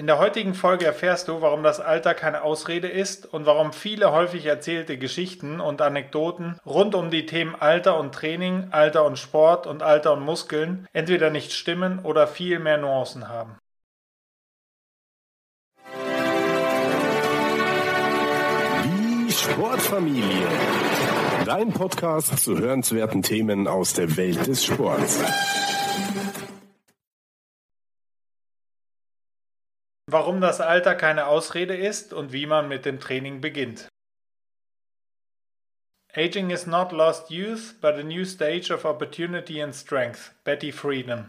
In der heutigen Folge erfährst du, warum das Alter keine Ausrede ist und warum viele häufig erzählte Geschichten und Anekdoten rund um die Themen Alter und Training, Alter und Sport und Alter und Muskeln entweder nicht stimmen oder viel mehr Nuancen haben. Die Sportfamilie. Dein Podcast zu hörenswerten Themen aus der Welt des Sports. Warum das Alter keine Ausrede ist und wie man mit dem Training beginnt. Aging is not lost youth, but a new stage of opportunity and strength. Betty Friedan.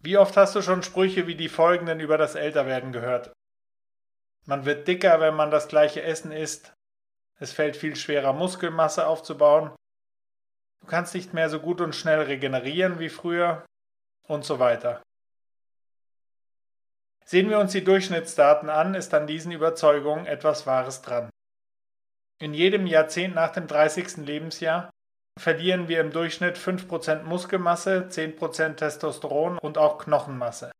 Wie oft hast du schon Sprüche wie die folgenden über das Älterwerden gehört? Man wird dicker, wenn man das gleiche Essen isst. Es fällt viel schwerer, Muskelmasse aufzubauen. Du kannst nicht mehr so gut und schnell regenerieren wie früher und so weiter. Sehen wir uns die Durchschnittsdaten an, ist an diesen Überzeugungen etwas Wahres dran. In jedem Jahrzehnt nach dem 30. Lebensjahr verlieren wir im Durchschnitt 5% Muskelmasse, 10% Testosteron und auch Knochenmasse.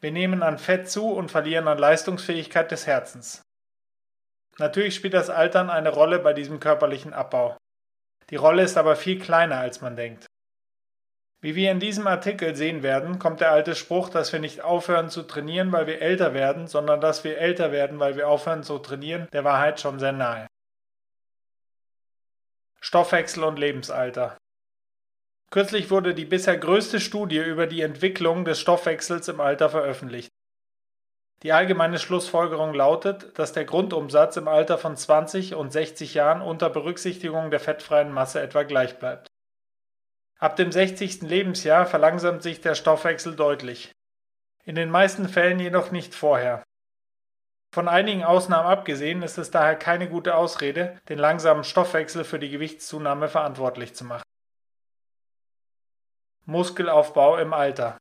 Wir nehmen an Fett zu und verlieren an Leistungsfähigkeit des Herzens. Natürlich spielt das Altern eine Rolle bei diesem körperlichen Abbau. Die Rolle ist aber viel kleiner, als man denkt. Wie wir in diesem Artikel sehen werden, kommt der alte Spruch, dass wir nicht aufhören zu trainieren, weil wir älter werden, sondern dass wir älter werden, weil wir aufhören zu trainieren, der Wahrheit schon sehr nahe. Stoffwechsel und Lebensalter. Kürzlich wurde die bisher größte Studie über die Entwicklung des Stoffwechsels im Alter veröffentlicht. Die allgemeine Schlussfolgerung lautet, dass der Grundumsatz im Alter von 20 und 60 Jahren unter Berücksichtigung der fettfreien Masse etwa gleich bleibt. Ab dem 60. Lebensjahr verlangsamt sich der Stoffwechsel deutlich. In den meisten Fällen jedoch nicht vorher. Von einigen Ausnahmen abgesehen ist es daher keine gute Ausrede, den langsamen Stoffwechsel für die Gewichtszunahme verantwortlich zu machen. Muskelaufbau im Alter.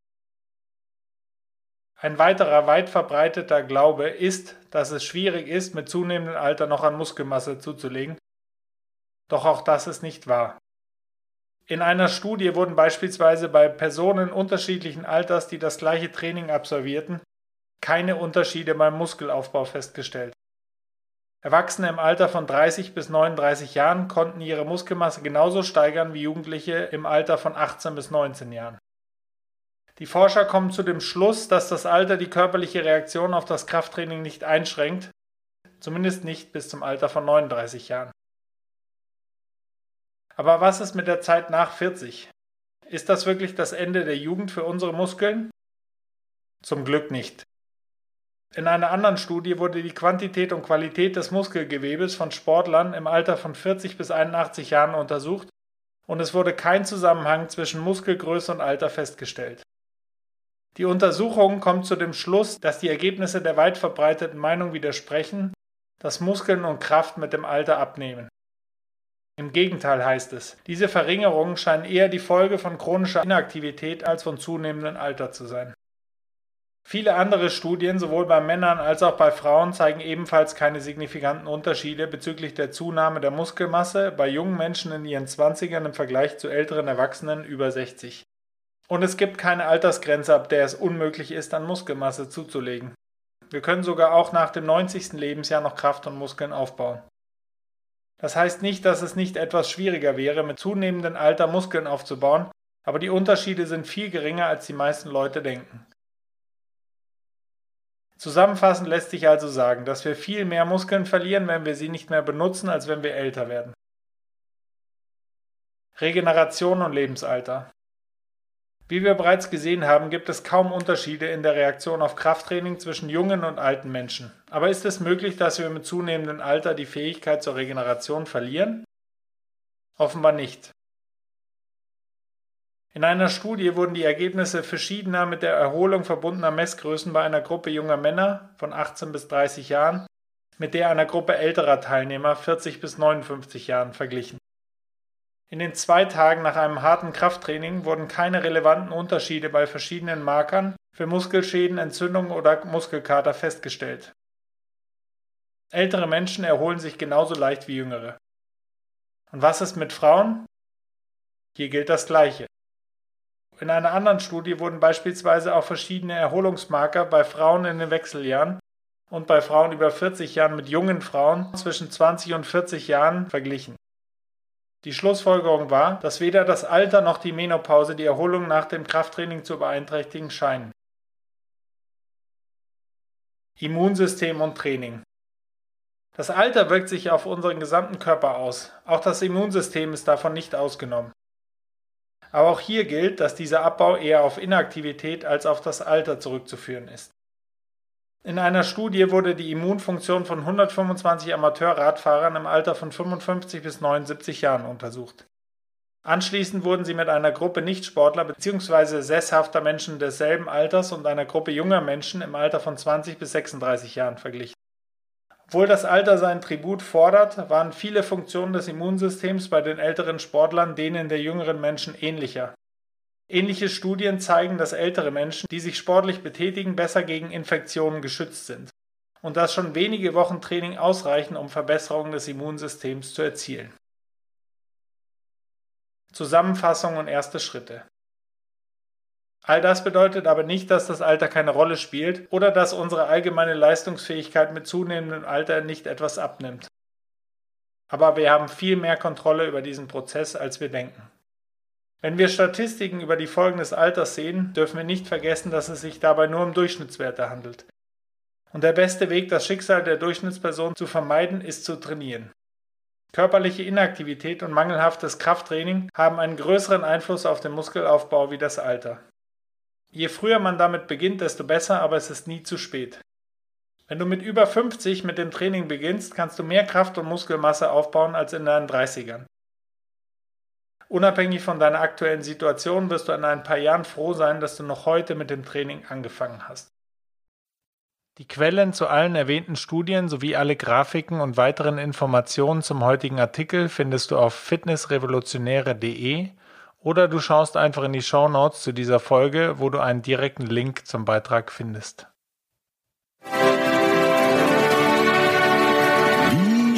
Ein weiterer weit verbreiteter Glaube ist, dass es schwierig ist, mit zunehmendem Alter noch an Muskelmasse zuzulegen. Doch auch das ist nicht wahr. In einer Studie wurden beispielsweise bei Personen unterschiedlichen Alters, die das gleiche Training absolvierten, keine Unterschiede beim Muskelaufbau festgestellt. Erwachsene im Alter von 30 bis 39 Jahren konnten ihre Muskelmasse genauso steigern wie Jugendliche im Alter von 18 bis 19 Jahren. Die Forscher kommen zu dem Schluss, dass das Alter die körperliche Reaktion auf das Krafttraining nicht einschränkt, zumindest nicht bis zum Alter von 39 Jahren. Aber was ist mit der Zeit nach 40? Ist das wirklich das Ende der Jugend für unsere Muskeln? Zum Glück nicht. In einer anderen Studie wurde die Quantität und Qualität des Muskelgewebes von Sportlern im Alter von 40 bis 81 Jahren untersucht und es wurde kein Zusammenhang zwischen Muskelgröße und Alter festgestellt. Die Untersuchung kommt zu dem Schluss, dass die Ergebnisse der weit verbreiteten Meinung widersprechen, dass Muskeln und Kraft mit dem Alter abnehmen. Im Gegenteil heißt es, diese Verringerungen scheinen eher die Folge von chronischer Inaktivität als von zunehmendem Alter zu sein. Viele andere Studien, sowohl bei Männern als auch bei Frauen, zeigen ebenfalls keine signifikanten Unterschiede bezüglich der Zunahme der Muskelmasse bei jungen Menschen in ihren 20ern im Vergleich zu älteren Erwachsenen über 60. Und es gibt keine Altersgrenze, ab der es unmöglich ist, an Muskelmasse zuzulegen. Wir können sogar auch nach dem 90. Lebensjahr noch Kraft und Muskeln aufbauen. Das heißt nicht, dass es nicht etwas schwieriger wäre, mit zunehmendem Alter Muskeln aufzubauen, aber die Unterschiede sind viel geringer, als die meisten Leute denken. Zusammenfassend lässt sich also sagen, dass wir viel mehr Muskeln verlieren, wenn wir sie nicht mehr benutzen, als wenn wir älter werden. Regeneration und Lebensalter. Wie wir bereits gesehen haben, gibt es kaum Unterschiede in der Reaktion auf Krafttraining zwischen jungen und alten Menschen. Aber ist es möglich, dass wir mit zunehmendem Alter die Fähigkeit zur Regeneration verlieren? Offenbar nicht. In einer Studie wurden die Ergebnisse verschiedener mit der Erholung verbundener Messgrößen bei einer Gruppe junger Männer von 18 bis 30 Jahren mit der einer Gruppe älterer Teilnehmer 40 bis 59 Jahren verglichen. In den zwei Tagen nach einem harten Krafttraining wurden keine relevanten Unterschiede bei verschiedenen Markern für Muskelschäden, Entzündungen oder Muskelkater festgestellt. Ältere Menschen erholen sich genauso leicht wie jüngere. Und was ist mit Frauen? Hier gilt das Gleiche. In einer anderen Studie wurden beispielsweise auch verschiedene Erholungsmarker bei Frauen in den Wechseljahren und bei Frauen über 40 Jahren mit jungen Frauen zwischen 20 und 40 Jahren verglichen. Die Schlussfolgerung war, dass weder das Alter noch die Menopause die Erholung nach dem Krafttraining zu beeinträchtigen scheinen. Immunsystem und Training Das Alter wirkt sich auf unseren gesamten Körper aus, auch das Immunsystem ist davon nicht ausgenommen. Aber auch hier gilt, dass dieser Abbau eher auf Inaktivität als auf das Alter zurückzuführen ist. In einer Studie wurde die Immunfunktion von 125 Amateurradfahrern im Alter von 55 bis 79 Jahren untersucht. Anschließend wurden sie mit einer Gruppe Nichtsportler bzw. sesshafter Menschen desselben Alters und einer Gruppe junger Menschen im Alter von 20 bis 36 Jahren verglichen. Obwohl das Alter seinen Tribut fordert, waren viele Funktionen des Immunsystems bei den älteren Sportlern denen der jüngeren Menschen ähnlicher. Ähnliche Studien zeigen, dass ältere Menschen, die sich sportlich betätigen, besser gegen Infektionen geschützt sind und dass schon wenige Wochen Training ausreichen, um Verbesserungen des Immunsystems zu erzielen. Zusammenfassung und erste Schritte. All das bedeutet aber nicht, dass das Alter keine Rolle spielt oder dass unsere allgemeine Leistungsfähigkeit mit zunehmendem Alter nicht etwas abnimmt. Aber wir haben viel mehr Kontrolle über diesen Prozess, als wir denken. Wenn wir Statistiken über die Folgen des Alters sehen, dürfen wir nicht vergessen, dass es sich dabei nur um Durchschnittswerte handelt. Und der beste Weg, das Schicksal der Durchschnittsperson zu vermeiden, ist zu trainieren. Körperliche Inaktivität und mangelhaftes Krafttraining haben einen größeren Einfluss auf den Muskelaufbau wie das Alter. Je früher man damit beginnt, desto besser, aber es ist nie zu spät. Wenn du mit über 50 mit dem Training beginnst, kannst du mehr Kraft und Muskelmasse aufbauen als in deinen 30ern. Unabhängig von deiner aktuellen Situation wirst du in ein paar Jahren froh sein, dass du noch heute mit dem Training angefangen hast. Die Quellen zu allen erwähnten Studien sowie alle Grafiken und weiteren Informationen zum heutigen Artikel findest du auf fitnessrevolutionäre.de oder du schaust einfach in die Show Notes zu dieser Folge, wo du einen direkten Link zum Beitrag findest.